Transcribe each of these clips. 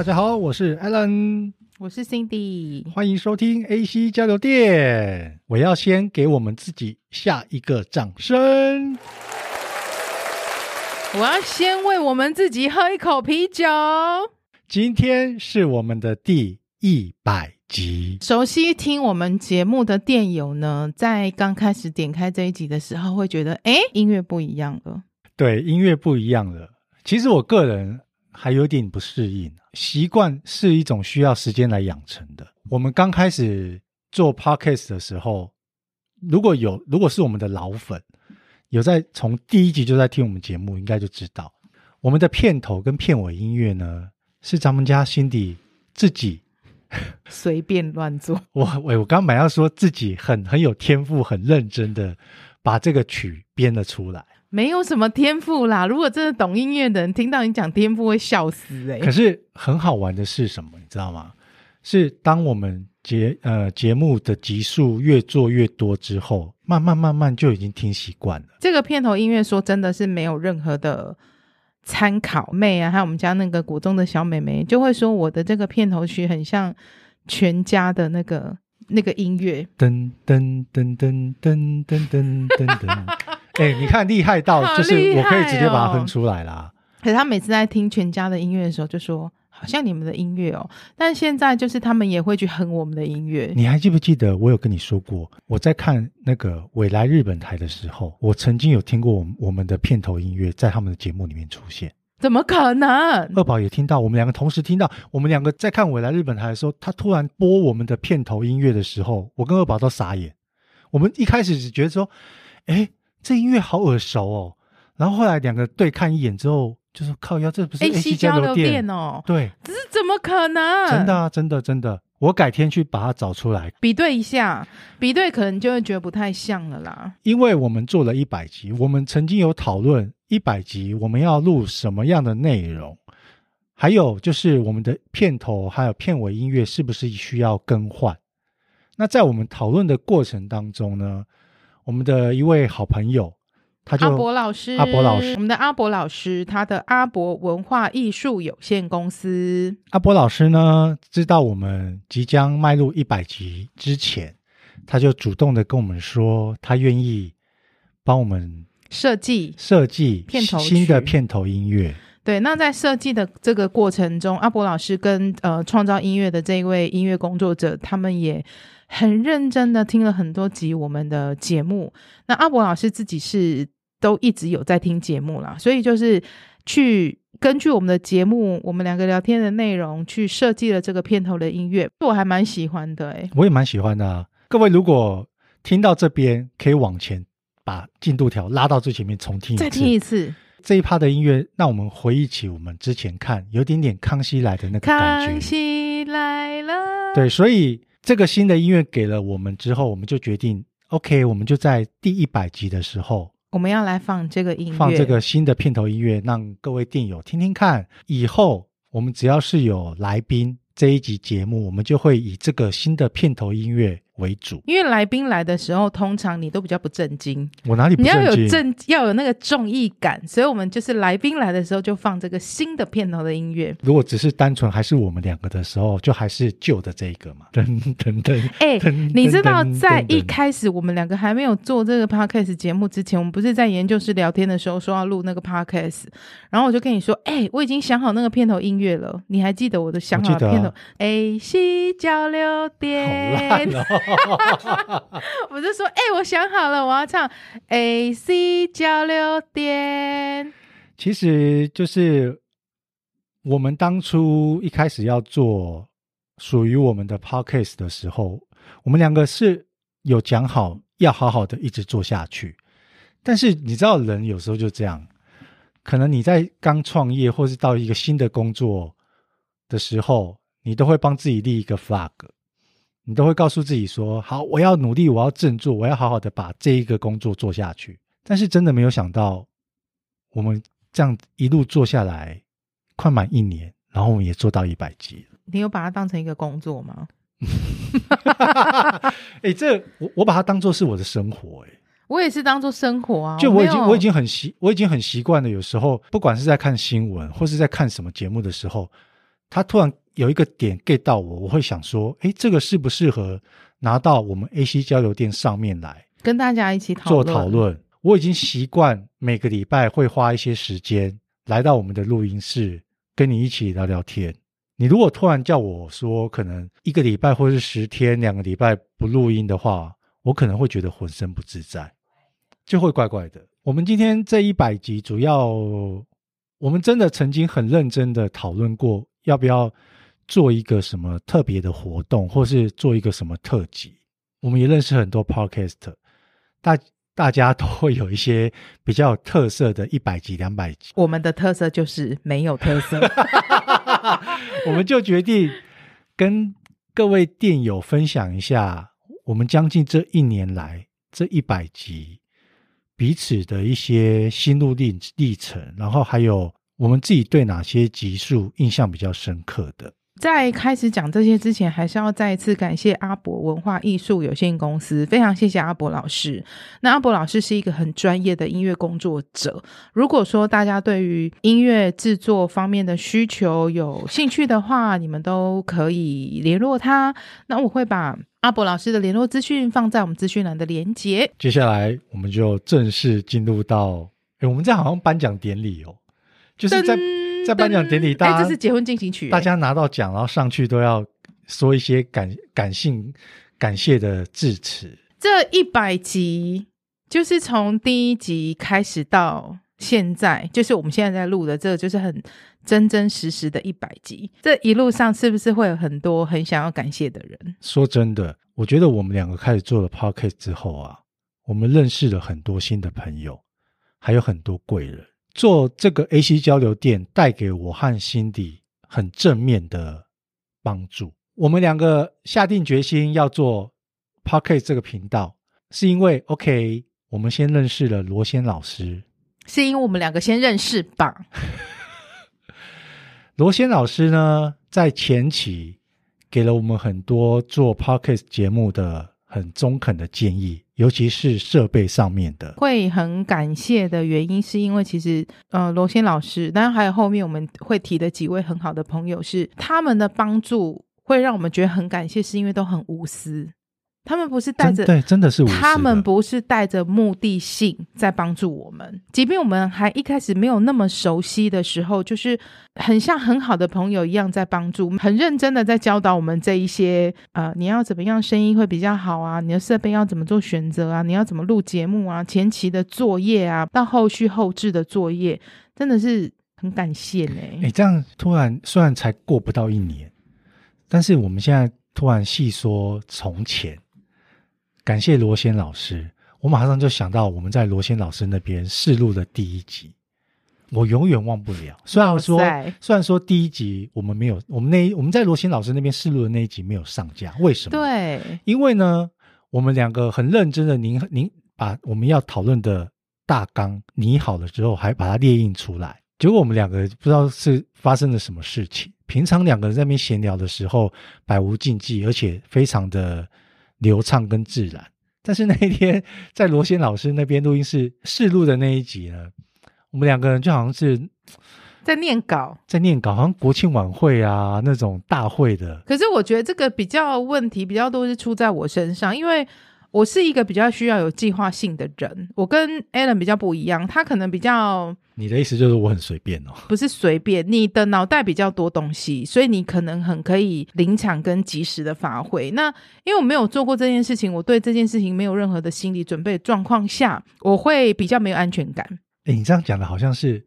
大家好，我是 Alan，我是 Cindy，欢迎收听 AC 交流电。我要先给我们自己下一个掌声。我要先为我们自己喝一口啤酒。今天是我们的第一百集。熟悉听我们节目的电友呢，在刚开始点开这一集的时候，会觉得，哎，音乐不一样了。对，音乐不一样了。其实我个人还有点不适应。习惯是一种需要时间来养成的。我们刚开始做 podcast 的时候，如果有，如果是我们的老粉，有在从第一集就在听我们节目，应该就知道我们的片头跟片尾音乐呢，是咱们家 Cindy 自己 随便乱做。我我我刚本来要说自己很很有天赋，很认真的把这个曲编了出来。没有什么天赋啦！如果真的懂音乐的人听到你讲天赋，会笑死诶、欸。可是很好玩的是什么，你知道吗？是当我们节呃节目的集数越做越多之后，慢慢慢慢就已经听习惯了。这个片头音乐说真的是没有任何的参考妹啊，还有我们家那个古中的小妹妹就会说我的这个片头曲很像全家的那个那个音乐。噔噔噔噔噔噔噔噔噔。哎、欸，你看厉害到，就是我可以直接把它哼出来啦。可是他每次在听全家的音乐的时候，就说好像你们的音乐哦。但现在就是他们也会去哼我们的音乐。你还记不记得我有跟你说过，我在看那个未来日本台的时候，我曾经有听过我们我们的片头音乐在他们的节目里面出现。怎么可能？二宝也听到，我们两个同时听到。我们两个在看未来日本台的时候，他突然播我们的片头音乐的时候，我跟二宝都傻眼。我们一开始只觉得说，哎。这音乐好耳熟哦，然后后来两个对看一眼之后，就说靠腰，这不是 AC 交流电哦？对，这是怎么可能？真的啊，真的真的，我改天去把它找出来比对一下，比对可能就会觉得不太像了啦。因为我们做了一百集，我们曾经有讨论一百集我们要录什么样的内容，还有就是我们的片头还有片尾音乐是不是需要更换？那在我们讨论的过程当中呢，我们的一位好朋友，他就阿博老师，阿博老师，我们的阿博老师，他的阿博文化艺术有限公司。阿博老师呢，知道我们即将迈入一百集之前，他就主动的跟我们说，他愿意帮我们设计设计片头新的片头音乐。对，那在设计的这个过程中，阿博老师跟呃创造音乐的这一位音乐工作者，他们也。很认真的听了很多集我们的节目，那阿博老师自己是都一直有在听节目啦，所以就是去根据我们的节目，我们两个聊天的内容去设计了这个片头的音乐，我还蛮喜欢的诶、欸，我也蛮喜欢的啊。各位如果听到这边，可以往前把进度条拉到最前面重听一次，再听一次这一趴的音乐，让我们回忆起我们之前看有点点康熙来的那个感觉。康熙来了，对，所以。这个新的音乐给了我们之后，我们就决定，OK，我们就在第一百集的时候，我们要来放这个音乐，放这个新的片头音乐，让各位电友听听看。以后我们只要是有来宾，这一集节目，我们就会以这个新的片头音乐为主，因为来宾来的时候，通常你都比较不正经。我哪里？你要有正，要有那个综艺感，所以我们就是来宾来的时候就放这个新的片头的音乐。如果只是单纯还是我们两个的时候，就还是旧的这一个嘛。噔噔噔。哎、欸，你知道在一开始我们两个还没有做这个 podcast 节目之前，我们不是在研究室聊天的时候说要录那个 podcast，然后我就跟你说，哎、欸，我已经想好那个片头音乐了，你还记得我的想好的片头？啊、AC 交流电。好。我就说，哎、我想好了，我要唱 AC 交流电。其实就是我们当初一开始要做属于我们的 podcast 的时候，我们两个是有讲好要好好的一直做下去。但是你知道，人有时候就这样，可能你在刚创业或是到一个新的工作的时候，你都会帮自己立一个 flag。你都会告诉自己说：“好，我要努力，我要振作，我要好好的把这一个工作做下去。”但是真的没有想到，我们这样一路做下来，快满一年，然后我们也做到一百集了。你有把它当成一个工作吗？哎、欸，这我我把它当做是我的生活、欸，哎，我也是当做生活啊。就我已经我，我已经很习，我已经很习惯了。有时候不管是在看新闻或是在看什么节目的时候，他突然有一个点 get 到我，我会想说，诶，这个适不适合拿到我们 AC 交流店上面来跟大家一起讨论做讨论？我已经习惯每个礼拜会花一些时间来到我们的录音室，跟你一起聊聊天。你如果突然叫我说，可能一个礼拜或是十天、两个礼拜不录音的话，我可能会觉得浑身不自在，就会怪怪的。我们今天这一百集，主要我们真的曾经很认真的讨论过，要不要做一个什么特别的活动，或是做一个什么特辑。我们也认识很多 Podcast，大大家都会有一些比较有特色的一百集、两百集。我们的特色就是没有特色。我们就决定跟各位电友分享一下，我们将近这一年来这一百集彼此的一些心路历历程，然后还有我们自己对哪些集数印象比较深刻的。在开始讲这些之前，还是要再一次感谢阿博文化艺术有限公司，非常谢谢阿博老师。那阿博老师是一个很专业的音乐工作者。如果说大家对于音乐制作方面的需求有兴趣的话，你们都可以联络他。那我会把阿博老师的联络资讯放在我们资讯栏的连接。接下来我们就正式进入到，诶，我们这好像颁奖典礼哦，就是在。在颁奖典礼，大家、欸、这是结婚进行曲，大家拿到奖，然后上去都要说一些感感性、感谢的致辞。这一百集就是从第一集开始到现在，就是我们现在在录的，这个就是很真真实实的一百集。这一路上是不是会有很多很想要感谢的人？说真的，我觉得我们两个开始做了 Podcast 之后啊，我们认识了很多新的朋友，还有很多贵人。做这个 AC 交流电带给我和 Cindy 很正面的帮助。我们两个下定决心要做 Podcast 这个频道，是因为 OK，我们先认识了罗先老师，是因为我们两个先认识吧。罗先老师呢，在前期给了我们很多做 Podcast 节目的很中肯的建议。尤其是设备上面的，会很感谢的原因，是因为其实呃罗先老师，当然还有后面我们会提的几位很好的朋友，是他们的帮助会让我们觉得很感谢，是因为都很无私。他们不是带着对，真的是的。他们不是带着目的性在帮助我们，即便我们还一开始没有那么熟悉的时候，就是很像很好的朋友一样在帮助，很认真的在教导我们这一些呃，你要怎么样声音会比较好啊？你的设备要怎么做选择啊？你要怎么录节目啊？前期的作业啊，到后续后置的作业，真的是很感谢呢。哎，这样突然虽然才过不到一年，但是我们现在突然细说从前。感谢罗先老师，我马上就想到我们在罗先老师那边试录的第一集，我永远忘不了。虽然说，虽然说第一集我们没有，我们那我们在罗先老师那边试录的那一集没有上架，为什么？对，因为呢，我们两个很认真的，您您把我们要讨论的大纲拟好了之后，还把它列印出来，结果我们两个不知道是发生了什么事情。平常两个人在那边闲聊的时候，百无禁忌，而且非常的。流畅跟自然，但是那一天在罗先老师那边录音室试录的那一集呢，我们两个人就好像是在念稿，在念稿，好像国庆晚会啊那种大会的。可是我觉得这个比较问题比较多是出在我身上，因为。我是一个比较需要有计划性的人，我跟 Alan 比较不一样，他可能比较……你的意思就是我很随便哦？不是随便，你的脑袋比较多东西，所以你可能很可以临场跟及时的发挥。那因为我没有做过这件事情，我对这件事情没有任何的心理准备的状况下，我会比较没有安全感。诶，你这样讲的好像是。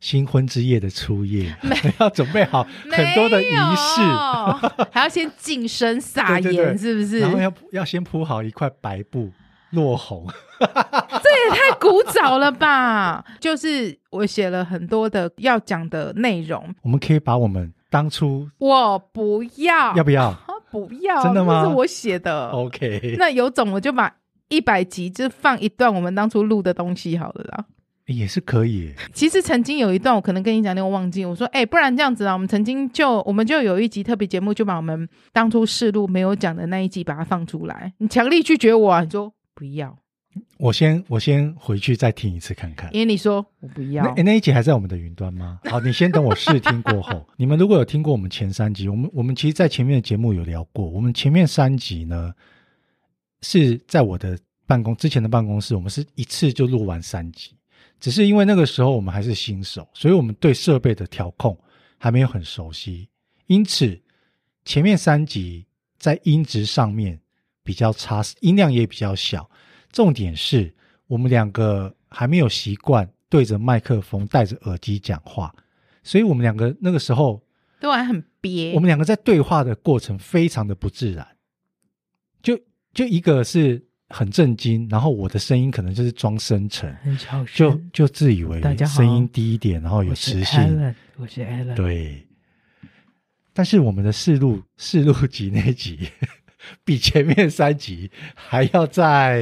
新婚之夜的初夜，要准备好很多的仪式，还要先净身撒盐，是不是？然后要要先铺好一块白布，落红。这也太古早了吧！就是我写了很多的要讲的内容，我们可以把我们当初……我不要，要不要？不要，真的吗？这是我写的。OK，那有种我就把一百集就放一段我们当初录的东西好了啦。也是可以。其实曾经有一段，我可能跟你讲，那我忘记。我说，哎、欸，不然这样子啊，我们曾经就我们就有一集特别节目，就把我们当初试录没有讲的那一集把它放出来。你强力拒绝我啊？你说不要？我先我先回去再听一次看看。因为你说我不要，那那一集还在我们的云端吗？好，你先等我试听过后。你们如果有听过我们前三集，我们我们其实，在前面的节目有聊过。我们前面三集呢，是在我的办公之前的办公室，我们是一次就录完三集。只是因为那个时候我们还是新手，所以我们对设备的调控还没有很熟悉，因此前面三集在音质上面比较差，音量也比较小。重点是我们两个还没有习惯对着麦克风戴着耳机讲话，所以我们两个那个时候都还很憋。我们两个在对话的过程非常的不自然，就就一个是很震惊，然后我的声音可能就是装深沉，很小声，就就自以为声音低一点，然后有磁性。我是 Alan，对。但是我们的试录试录集那集。比前面三集还要再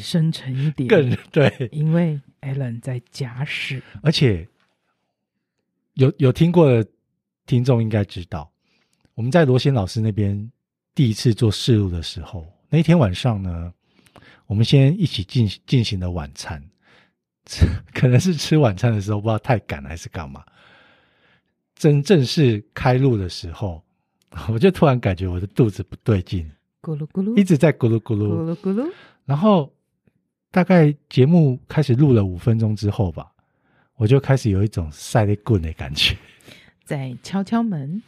深沉一点，更对，因为 Alan 在假使，而且有有听过的听众应该知道，我们在罗先老师那边第一次做试录的时候，那天晚上呢，我们先一起进进行了晚餐，可能是吃晚餐的时候不知道太赶还是干嘛，真正式开录的时候。我就突然感觉我的肚子不对劲，咕噜咕噜，一直在咕噜咕噜咕噜咕噜。然后大概节目开始录了五分钟之后吧，我就开始有一种赛雷棍的感觉，在敲敲门。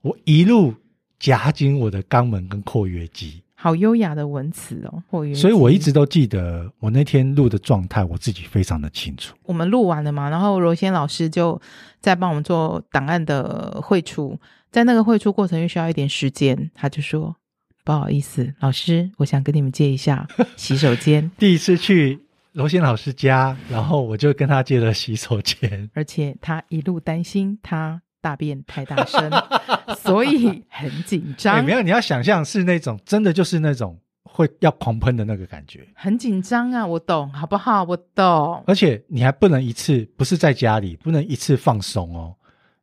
我一路夹紧我的肛门跟括约肌，好优雅的文词哦。所以我一直都记得我那天录的状态，我自己非常的清楚。我们录完了嘛，然后罗先老师就在帮我们做档案的汇出。在那个汇出过程又需要一点时间，他就说：“不好意思，老师，我想跟你们借一下洗手间。”第一次去罗先老师家，然后我就跟他借了洗手间，而且他一路担心他大便太大声，所以很紧张。欸，没有，你要想象是那种真的就是那种会要狂喷的那个感觉，很紧张啊！我懂，好不好？我懂。而且你还不能一次，不是在家里，不能一次放松哦。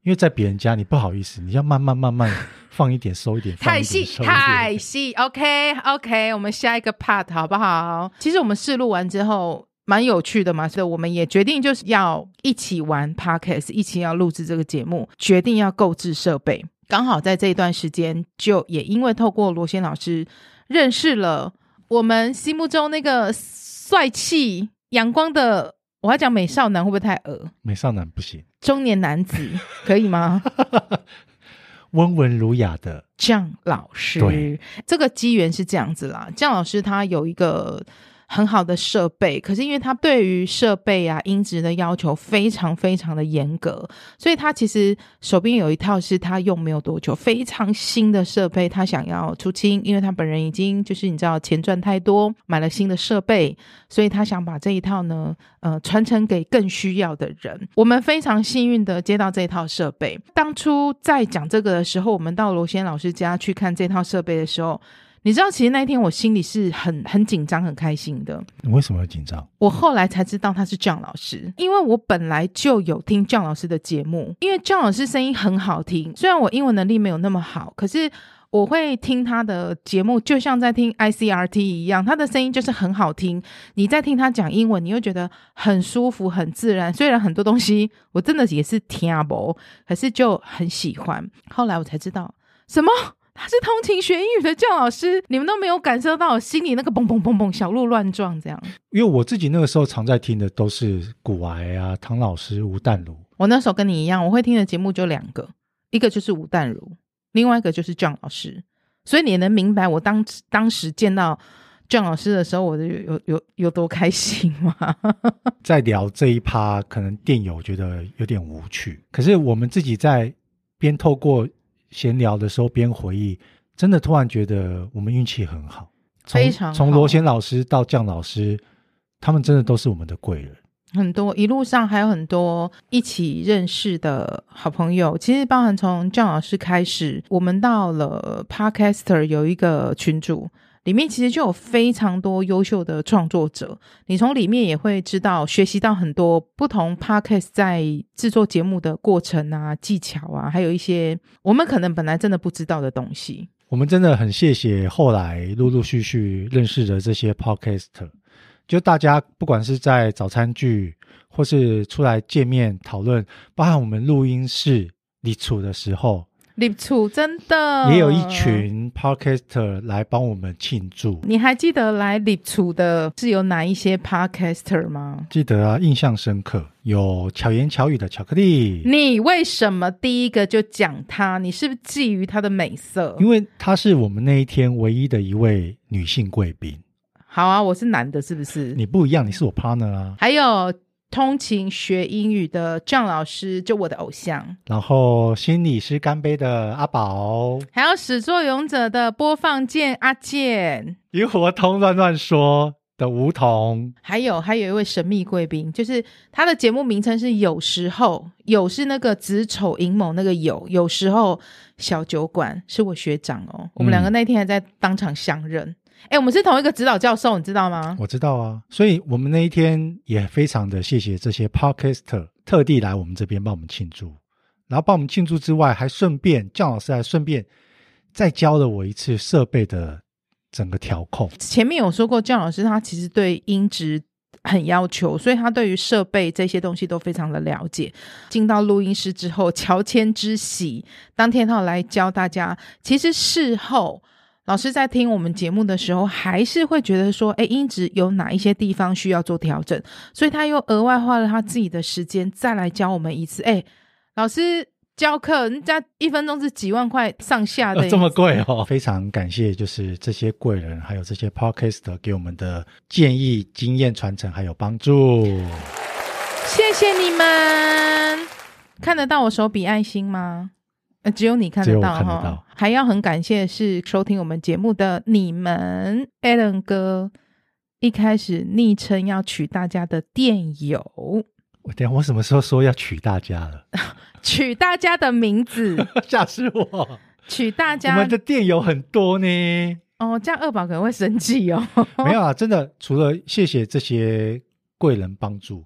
因为在别人家，你不好意思，你要慢慢慢慢放一点，收一点，太细太细。OK OK，我们下一个 part 好不好？其实我们试录完之后蛮有趣的嘛，所以我们也决定就是要一起玩 Podcast，一起要录制这个节目，决定要购置设备。刚好在这一段时间，就也因为透过罗先老师认识了我们心目中那个帅气阳光的。我要讲美少男会不会太恶？美少男不行，中年男子可以吗？温文儒雅的酱老师，对，这个机缘是这样子啦。酱老师他有一个。很好的设备，可是因为他对于设备啊音质的要求非常非常的严格，所以他其实手边有一套是他用没有多久，非常新的设备，他想要出清，因为他本人已经就是你知道钱赚太多，买了新的设备，所以他想把这一套呢，呃，传承给更需要的人。我们非常幸运的接到这一套设备，当初在讲这个的时候，我们到罗先老师家去看这套设备的时候。你知道，其实那一天我心里是很很紧张、很开心的。你为什么要紧张？我后来才知道他是酱老师，因为我本来就有听酱老师的节目，因为酱老师声音很好听。虽然我英文能力没有那么好，可是我会听他的节目，就像在听 ICRT 一样，他的声音就是很好听。你在听他讲英文，你会觉得很舒服、很自然。虽然很多东西我真的也是听不懂，可是就很喜欢。后来我才知道什么。他是通勤学英语的酱老师，你们都没有感受到我心里那个嘣嘣嘣嘣小鹿乱撞这样。因为我自己那个时候常在听的都是古癌啊、唐老师、吴淡如。我那时候跟你一样，我会听的节目就两个，一个就是吴淡如，另外一个就是姜老师。所以你能明白我当当时见到姜老师的时候，我有有有有多开心吗？在聊这一趴，可能电友觉得有点无趣，可是我们自己在边透过。闲聊的时候边回忆，真的突然觉得我们运气很好，非常好。从罗贤老师到酱老师，他们真的都是我们的贵人。很多一路上还有很多一起认识的好朋友，其实包含从酱老师开始，我们到了 Podcaster 有一个群组。里面其实就有非常多优秀的创作者，你从里面也会知道、学习到很多不同 podcast 在制作节目的过程啊、技巧啊，还有一些我们可能本来真的不知道的东西。我们真的很谢谢后来陆陆续续认识的这些 podcast，就大家不管是在早餐聚，或是出来见面讨论，包含我们录音室里处的时候。立处真的也有一群 podcaster 来帮我们庆祝。你还记得来立处的是有哪一些 podcaster 吗？记得啊，印象深刻。有巧言巧语的巧克力。你为什么第一个就讲他？你是不是觊觎他的美色？因为他是我们那一天唯一的一位女性贵宾。好啊，我是男的，是不是？你不一样，你是我 partner 啊。还有。通勤学英语的郑老师，就我的偶像。然后心理师干杯的阿宝，还有始作俑者的播放键阿健，萤火通乱乱说的梧桐，还有还有一位神秘贵宾，就是他的节目名称是有时候有是那个子丑寅卯那个有，有时候小酒馆是我学长哦，我们两个那天还在当场相认。嗯哎，我们是同一个指导教授，你知道吗？我知道啊，所以我们那一天也非常的谢谢这些 podcaster 特地来我们这边帮我们庆祝，然后帮我们庆祝之外，还顺便姜老师还顺便再教了我一次设备的整个调控。前面有说过，姜老师他其实对音质很要求，所以他对于设备这些东西都非常的了解。进到录音室之后，乔迁之喜，当天他来教大家，其实事后。老师在听我们节目的时候，还是会觉得说，哎，音质有哪一些地方需要做调整，所以他又额外花了他自己的时间再来教我们一次。哎，老师教课，人家一分钟是几万块上下的，这么贵哦！非常感谢，就是这些贵人，还有这些 podcast 给我们的建议、经验传承还有帮助。谢谢你们，看得到我手比爱心吗？呃，只有你看得到哈，还要很感谢是收听我们节目的你们，Allen 哥一开始昵称要取大家的电友，我等下我什么时候说要取大家了？取大家的名字，吓死我！取大家，我们的店有很多呢。哦，这样二宝可能会生气哦。没有啊，真的，除了谢谢这些贵人帮助，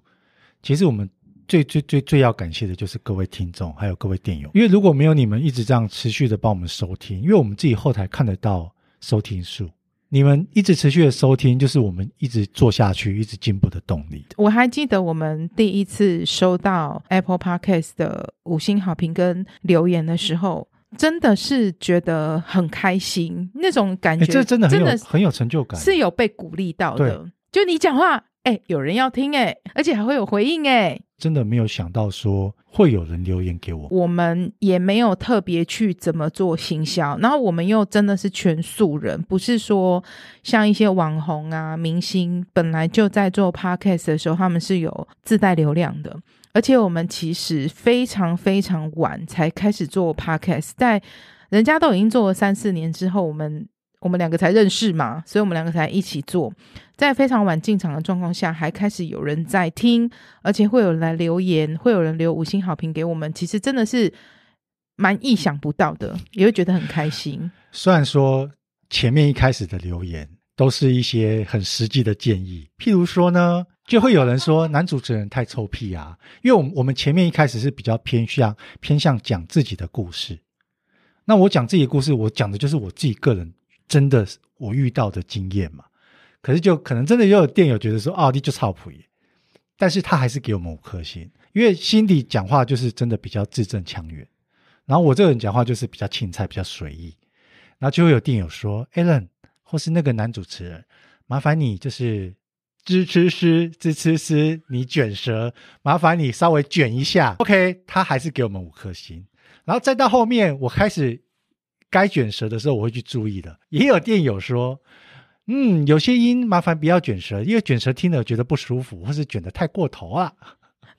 其实我们。最最最最要感谢的就是各位听众，还有各位店友，因为如果没有你们一直这样持续的帮我们收听，因为我们自己后台看得到收听数，你们一直持续的收听，就是我们一直做下去、一直进步的动力。我还记得我们第一次收到 Apple Podcast 的五星好评跟留言的时候，真的是觉得很开心，那种感觉，这真的很有很有成就感，是有被鼓励到的。就你讲话。哎，有人要听哎，而且还会有回应哎，真的没有想到说会有人留言给我。我们也没有特别去怎么做行销，然后我们又真的是全素人，不是说像一些网红啊、明星本来就在做 podcast 的时候，他们是有自带流量的。而且我们其实非常非常晚才开始做 podcast，在人家都已经做了三四年之后，我们。我们两个才认识嘛，所以我们两个才一起做，在非常晚进场的状况下，还开始有人在听，而且会有人来留言，会有人留五星好评给我们，其实真的是蛮意想不到的，也会觉得很开心。虽然说前面一开始的留言都是一些很实际的建议，譬如说呢，就会有人说男主持人太臭屁啊，因为我们我们前面一开始是比较偏向偏向讲自己的故事，那我讲自己的故事，我讲的就是我自己个人。真的是我遇到的经验嘛？可是就可能真的又有电友觉得说奥迪就超普耶，但是他还是给我们五颗星，因为心底讲话就是真的比较字正腔圆，然后我这个人讲话就是比较青菜，比较随意，然后就会有电友说，Alan 或是那个男主持人，麻烦你就是支吃诗支吃诗，你卷舌，麻烦你稍微卷一下，OK，他还是给我们五颗星，然后再到后面我开始。该卷舌的时候，我会去注意的。也有电友说，嗯，有些音麻烦不要卷舌，因为卷舌听了觉得不舒服，或是卷得太过头啊。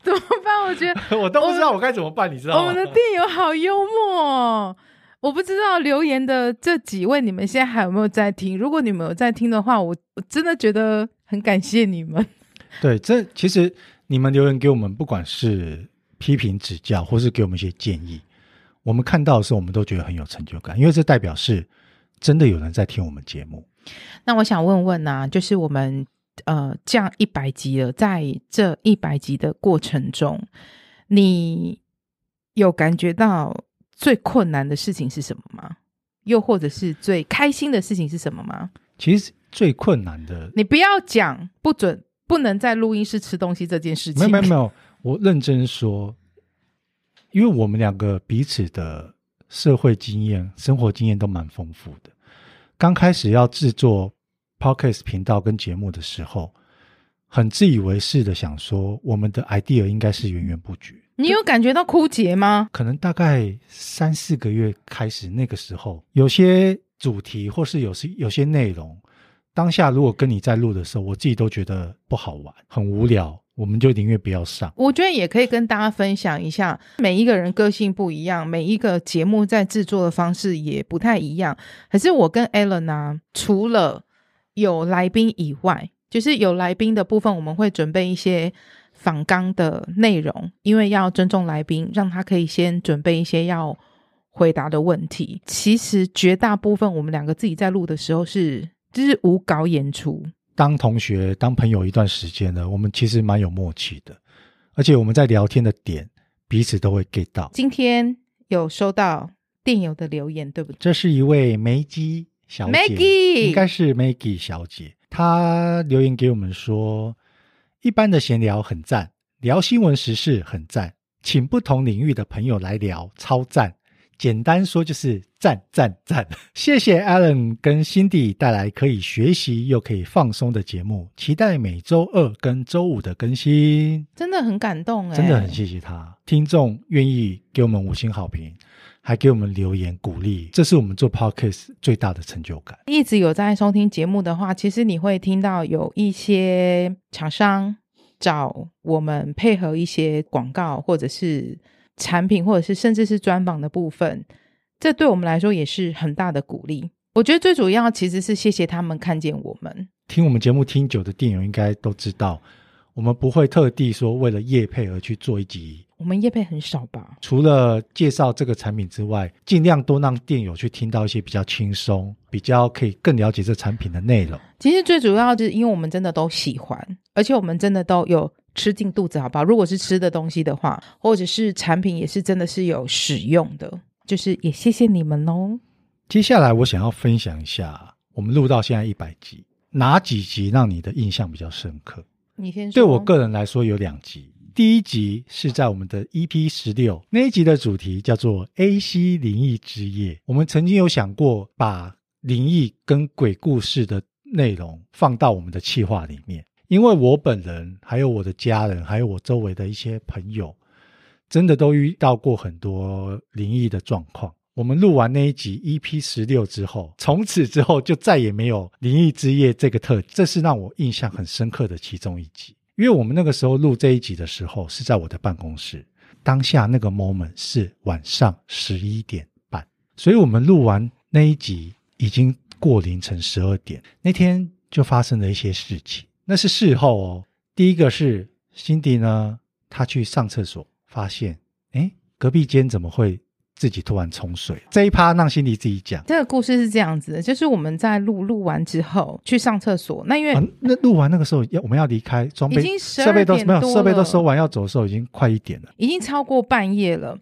怎么办？我觉得 我都不知道我该怎么办，你知道吗？我们的电友好幽默。我不知道留言的这几位，你们现在还有没有在听？如果你们有在听的话，我我真的觉得很感谢你们。对，这其实你们留言给我们，不管是批评指教，或是给我们一些建议。我们看到的时候，我们都觉得很有成就感，因为这代表是真的有人在听我们节目。那我想问问呢、啊，就是我们呃这样一百集了，在这一百集的过程中，你有感觉到最困难的事情是什么吗？又或者是最开心的事情是什么吗？其实最困难的，你不要讲不准，不能在录音室吃东西这件事情。没有没有没有，我认真说，因为我们两个彼此的社会经验、生活经验都蛮丰富的。刚开始要制作 Podcast 频道跟节目的时候，很自以为是的想说，我们的 idea 应该是源源不绝。你有感觉到枯竭吗？可能大概三四个月开始，那个时候有些主题或是有些有些内容，当下如果跟你在录的时候，我自己都觉得不好玩，很无聊，我们就宁愿不要上。我觉得也可以跟大家分享一下，每一个人个性不一样，每一个节目在制作的方式也不太一样。可是我跟 Alan 呢，除了有来宾以外，就是有来宾的部分，我们会准备一些。访纲的内容，因为要尊重来宾，让他可以先准备一些要回答的问题。其实绝大部分我们两个自己在录的时候是就是无稿演出。当同学、当朋友一段时间了，我们其实蛮有默契的，而且我们在聊天的点彼此都会 get 到。今天有收到电邮的留言，对不对？这是一位梅姬小姐，Maggie 应该是 Maggie 小姐，她留言给我们说。一般的闲聊很赞，聊新闻时事很赞，请不同领域的朋友来聊超赞。简单说就是赞赞赞。谢谢 Alan 跟 Cindy 带来可以学习又可以放松的节目，期待每周二跟周五的更新。真的很感动哎，真的很谢谢他，听众愿意给我们五星好评，还给我们留言鼓励，这是我们做 Podcast 最大的成就感。一直有在收听节目的话，其实你会听到有一些厂商找我们配合一些广告，或者是产品，或者是甚至是专访的部分，这对我们来说也是很大的鼓励。我觉得最主要其实是谢谢他们看见我们。听我们节目听久的电友应该都知道，我们不会特地说为了业配而去做一集。我们业配很少吧？除了介绍这个产品之外，尽量多让电友去听到一些比较轻松、比较可以更了解这产品的内容。其实最主要就是因为我们真的都喜欢，而且我们真的都有吃进肚子，好不好？如果是吃的东西的话，或者是产品也是真的是有使用的，就是也谢谢你们哦。接下来我想要分享一下，我们录到现在一百集，哪几集让你的印象比较深刻？你先说。对我个人来说，有两集。第一集是在我们的 EP 十六，那一集的主题叫做 AC 灵异之夜。我们曾经有想过把灵异跟鬼故事的内容放到我们的企划里面，因为我本人还有我的家人，还有我周围的一些朋友，真的都遇到过很多灵异的状况。我们录完那一集 EP 十六之后，从此之后就再也没有灵异之夜这个特，这是让我印象很深刻的其中一集。因为我们那个时候录这一集的时候是在我的办公室，当下那个 moment 是晚上十一点半，所以我们录完那一集已经过凌晨十二点。那天就发生了一些事情，那是事后哦。第一个是 Cindy 呢，他去上厕所，发现哎，隔壁间怎么会？自己突然冲水，这一趴让 Cindy 自己讲。这个故事是这样子的，就是我们在录录完之后去上厕所，那因为、啊、那录完那个时候要我们要离开，装备已经设备都没有，设备都收完要走的时候已经快一点了，已经超过半夜了。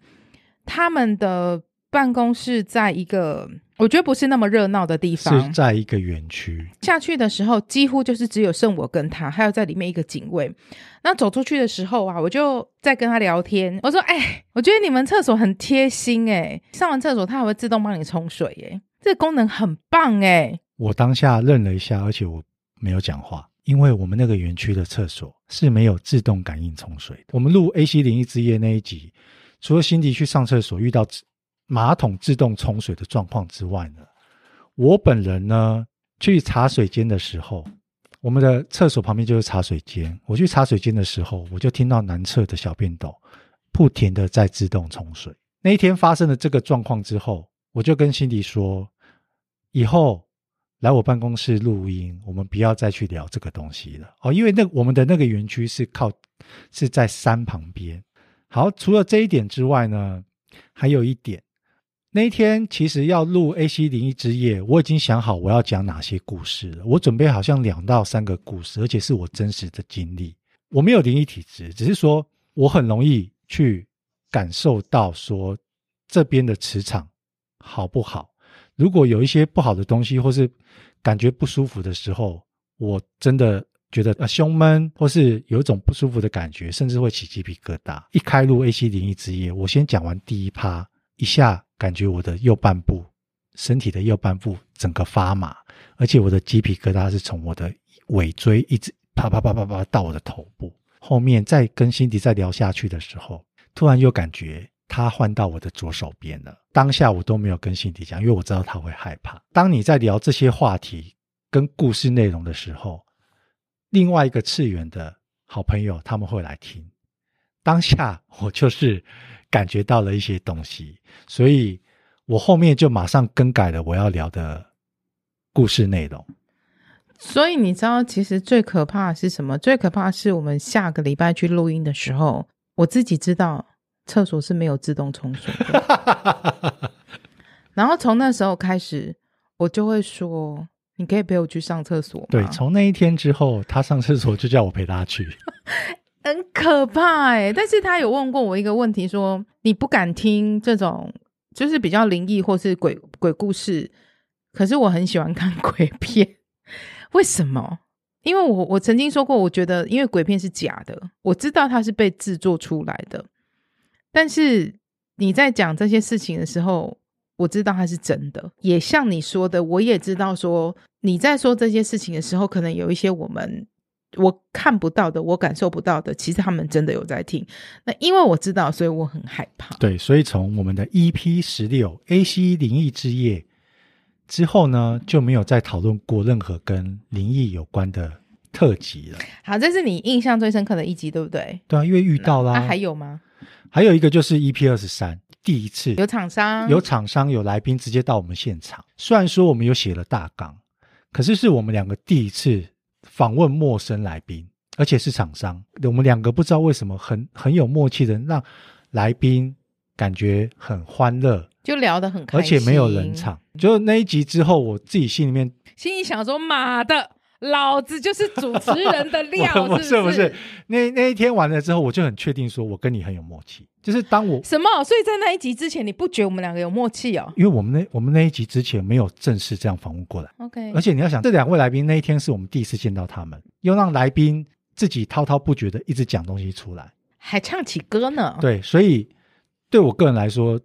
他们的办公室在一个。我觉得不是那么热闹的地方，是在一个园区。下去的时候，几乎就是只有剩我跟他，还有在里面一个警卫。那走出去的时候啊，我就在跟他聊天。我说：“哎、欸，我觉得你们厕所很贴心哎、欸，上完厕所它还会自动帮你冲水哎、欸，这个功能很棒哎、欸。”我当下愣了一下，而且我没有讲话，因为我们那个园区的厕所是没有自动感应冲水的。我们录 AC 零一之夜那一集，除了辛迪去上厕所遇到。马桶自动冲水的状况之外呢，我本人呢去茶水间的时候，我们的厕所旁边就是茶水间。我去茶水间的时候，我就听到男厕的小便斗不停的在自动冲水。那一天发生了这个状况之后，我就跟辛迪说，以后来我办公室录音，我们不要再去聊这个东西了哦，因为那我们的那个园区是靠是在山旁边。好，除了这一点之外呢，还有一点。那一天其实要录 AC 零一之夜，我已经想好我要讲哪些故事了。我准备好像两到三个故事，而且是我真实的经历。我没有灵异体质，只是说我很容易去感受到说这边的磁场好不好。如果有一些不好的东西，或是感觉不舒服的时候，我真的觉得呃胸闷，或是有一种不舒服的感觉，甚至会起鸡皮疙瘩。一开录 AC 零一之夜，我先讲完第一趴，一下感觉我的右半部，身体的右半部整个发麻，而且我的鸡皮疙瘩是从我的尾椎一直啪啪啪啪啪到我的头部。后面再跟辛迪再聊下去的时候，突然又感觉。他换到我的左手边了。当下我都没有跟辛迪讲，因为我知道他会害怕。当你在聊这些话题跟故事内容的时候，另外一个次元的好朋友他们会来听。当下我就是感觉到了一些东西，所以我后面就马上更改了我要聊的故事内容。所以你知道，其实最可怕的是什么？最可怕的是我们下个礼拜去录音的时候，我自己知道。厕所是没有自动冲水的，然后从那时候开始，我就会说：“你可以陪我去上厕所吗？”对，从那一天之后，他上厕所就叫我陪他去，很可怕哎、但是他有问过我一个问题，说：“你不敢听这种就是比较灵异或是鬼鬼故事，可是我很喜欢看 鬼片，为什么？因为我我曾经说过，我觉得因为鬼片是假的，我知道它是被制作出来的。”但是你在讲这些事情的时候，我知道它是真的，也像你说的，我也知道说你在说这些事情的时候，可能有一些我们我看不到的，我感受不到的，其实他们真的有在听。那因为我知道，所以我很害怕。对，所以从我们的 EP 十六 AC 灵异之夜之后呢，就没有再讨论过任何跟灵异有关的特辑了。好，这是你印象最深刻的一集，对不对？对啊，因为遇到啦。还有吗？还有一个就是 EP 二十三，第一次有厂商、有厂商、有来宾直接到我们现场。虽然说我们有写了大纲，可是是我们两个第一次访问陌生来宾，而且是厂商。我们两个不知道为什么很很有默契的让来宾感觉很欢乐，就聊得很开心，而且没有冷场。就那一集之后，我自己心里面心里想说：“妈的！”老子就是主持人的料，不 是不是？那那一天完了之后，我就很确定说，我跟你很有默契。就是当我什么？所以在那一集之前，你不觉得我们两个有默契哦？因为我们那我们那一集之前没有正式这样访问过来。OK，而且你要想，这两位来宾那一天是我们第一次见到他们，又让来宾自己滔滔不绝的一直讲东西出来，还唱起歌呢。对，所以对我个人来说，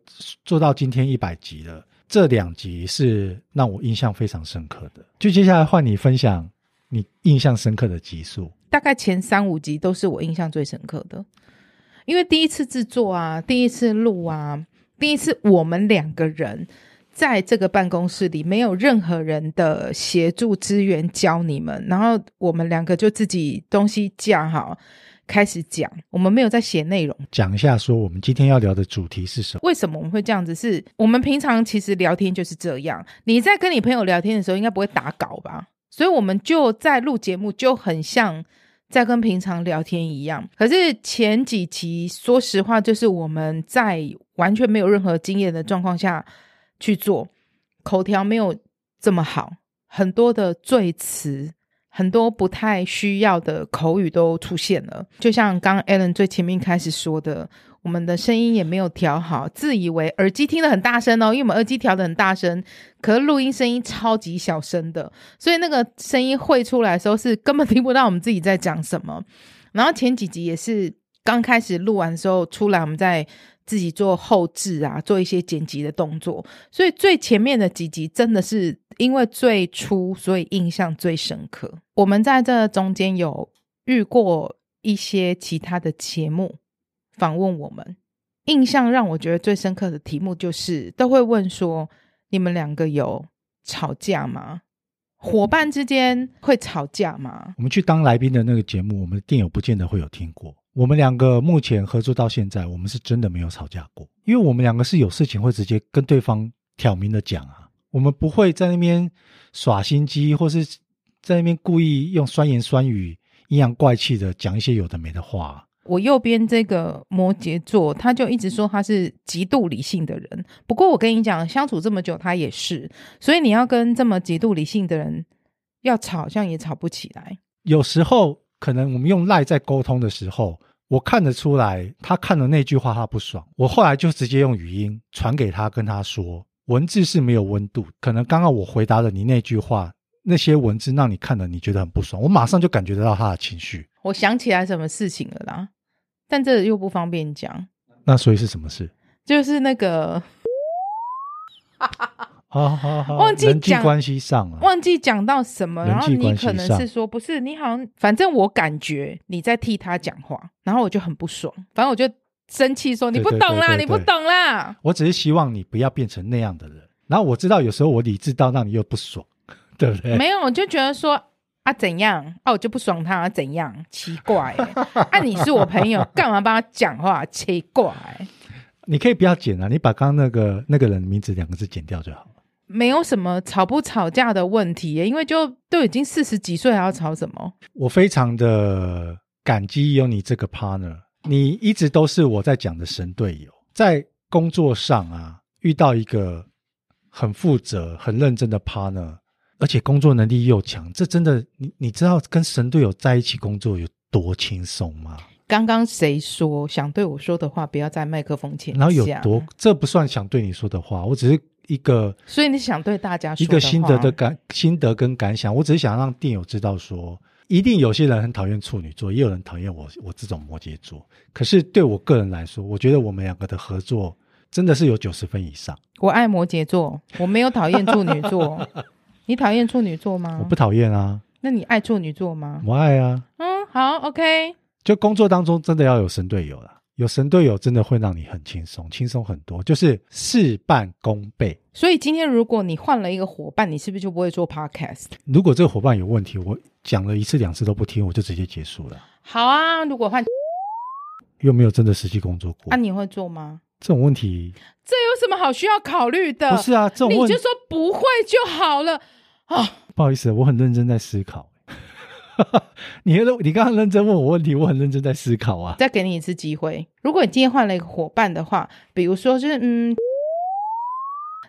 做到今天一百集了，这两集是让我印象非常深刻的。就接下来换你分享。你印象深刻的集数，大概前三五集都是我印象最深刻的，因为第一次制作啊，第一次录啊，第一次我们两个人在这个办公室里，没有任何人的协助资源教你们，然后我们两个就自己东西架好，开始讲，我们没有在写内容，讲一下说我们今天要聊的主题是什么？为什么我们会这样子？是我们平常其实聊天就是这样，你在跟你朋友聊天的时候，应该不会打稿吧？所以我们就在录节目，就很像在跟平常聊天一样。可是前几期，说实话，就是我们在完全没有任何经验的状况下去做，口条没有这么好，很多的赘词，很多不太需要的口语都出现了。就像刚 Alan 最前面开始说的。我们的声音也没有调好，自以为耳机听得很大声哦，因为我们耳机调得很大声，可是录音声音超级小声的，所以那个声音会出来的时候是根本听不到我们自己在讲什么。然后前几集也是刚开始录完的时候出来，我们在自己做后置啊，做一些剪辑的动作，所以最前面的几集真的是因为最初，所以印象最深刻。我们在这中间有遇过一些其他的节目。访问我们，印象让我觉得最深刻的题目就是都会问说：你们两个有吵架吗？伙伴之间会吵架吗？我们去当来宾的那个节目，我们的电友不见得会有听过。我们两个目前合作到现在，我们是真的没有吵架过，因为我们两个是有事情会直接跟对方挑明的讲啊，我们不会在那边耍心机，或是在那边故意用酸言酸语、阴阳怪气的讲一些有的没的话。我右边这个摩羯座，他就一直说他是极度理性的人。不过我跟你讲，相处这么久，他也是。所以你要跟这么极度理性的人要吵，好像也吵不起来。有时候可能我们用赖在沟通的时候，我看得出来他看了那句话他不爽，我后来就直接用语音传给他，跟他说文字是没有温度，可能刚刚我回答了你那句话，那些文字让你看了你觉得很不爽，我马上就感觉得到他的情绪。我想起来什么事情了啦，但这又不方便讲。那所以是什么事？就是那个，好好好，忘记人际关系上了，忘记讲到什么，然后你可能是说不是，你好像反正我感觉你在替他讲话，然后我就很不爽，反正我就生气说你不懂啦，你不懂啦。我只是希望你不要变成那样的人。然后我知道有时候我理智到让你又不爽，对不对？没有，我就觉得说。啊，怎样？啊，我就不爽他，啊、怎样？奇怪，啊，你是我朋友，干嘛帮他讲话？奇怪，你可以不要剪啊，你把刚刚那个那个人的名字两个字剪掉就好了。没有什么吵不吵架的问题耶，因为就都已经四十几岁，还要吵什么？我非常的感激有你这个 partner，你一直都是我在讲的神队友，在工作上啊，遇到一个很负责、很认真的 partner。而且工作能力又强，这真的，你你知道跟神队友在一起工作有多轻松吗？刚刚谁说想对我说的话不要在麦克风前？然后有多？这不算想对你说的话，我只是一个。所以你想对大家说一个心得的感心得跟感想，我只是想让电友知道说，一定有些人很讨厌处女座，也有人讨厌我我这种摩羯座。可是对我个人来说，我觉得我们两个的合作真的是有九十分以上。我爱摩羯座，我没有讨厌处女座。你讨厌处女座吗？我不讨厌啊。那你爱处女座吗？我爱啊。嗯，好，OK。就工作当中真的要有神队友啦，有神队友真的会让你很轻松，轻松很多，就是事半功倍。所以今天如果你换了一个伙伴，你是不是就不会做 Podcast？如果这个伙伴有问题，我讲了一次两次都不听，我就直接结束了。好啊，如果换又没有真的实际工作过，那、啊、你会做吗？这种问题，这有什么好需要考虑的？不是啊，这种问题你就说不会就好了。啊，不好意思，我很认真在思考。你你刚刚认真问我问题，我很认真在思考啊。再给你一次机会，如果你今天换了一个伙伴的话，比如说就是嗯，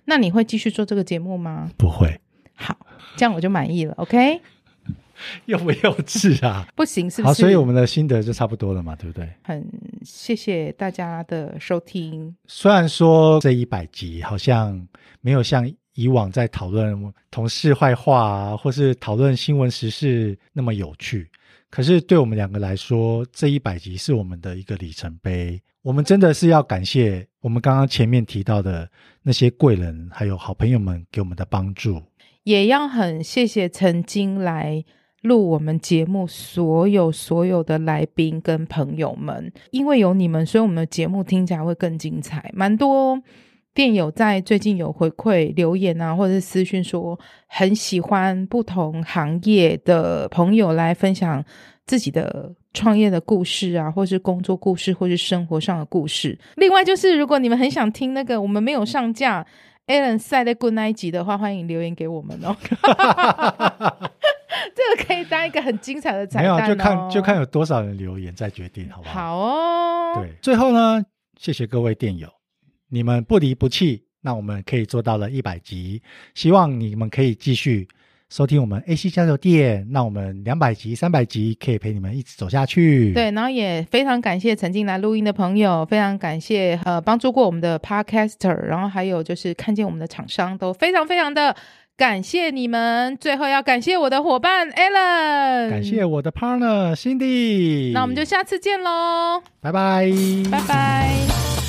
那你会继续做这个节目吗？不会。好，这样我就满意了。OK。幼不幼稚啊？不行，是不是？好，所以我们的心得就差不多了嘛，对不对？很谢谢大家的收听。虽然说这一百集好像没有像。以往在讨论同事坏话啊，或是讨论新闻时事那么有趣，可是对我们两个来说，这一百集是我们的一个里程碑。我们真的是要感谢我们刚刚前面提到的那些贵人，还有好朋友们给我们的帮助，也要很谢谢曾经来录我们节目所有所有的来宾跟朋友们，因为有你们，所以我们的节目听起来会更精彩，蛮多。电友在最近有回馈留言啊，或者是私讯说很喜欢不同行业的朋友来分享自己的创业的故事啊，或是工作故事，或是生活上的故事。另外就是，如果你们很想听那个我们没有上架 Alan 赛的 Good 那一集的话，欢迎留言给我们哦。这个可以当一个很精彩的彩蛋哦。没有，就看就看有多少人留言再决定，好不好？好哦。对，最后呢，谢谢各位店友。你们不离不弃，那我们可以做到了一百集。希望你们可以继续收听我们 AC 交流店，那我们两百集、三百集可以陪你们一直走下去。对，然后也非常感谢曾经来录音的朋友，非常感谢呃帮助过我们的 Podcaster，然后还有就是看见我们的厂商，都非常非常的感谢你们。最后要感谢我的伙伴 Alan，感谢我的 Partner Cindy。那我们就下次见喽，拜拜，拜拜。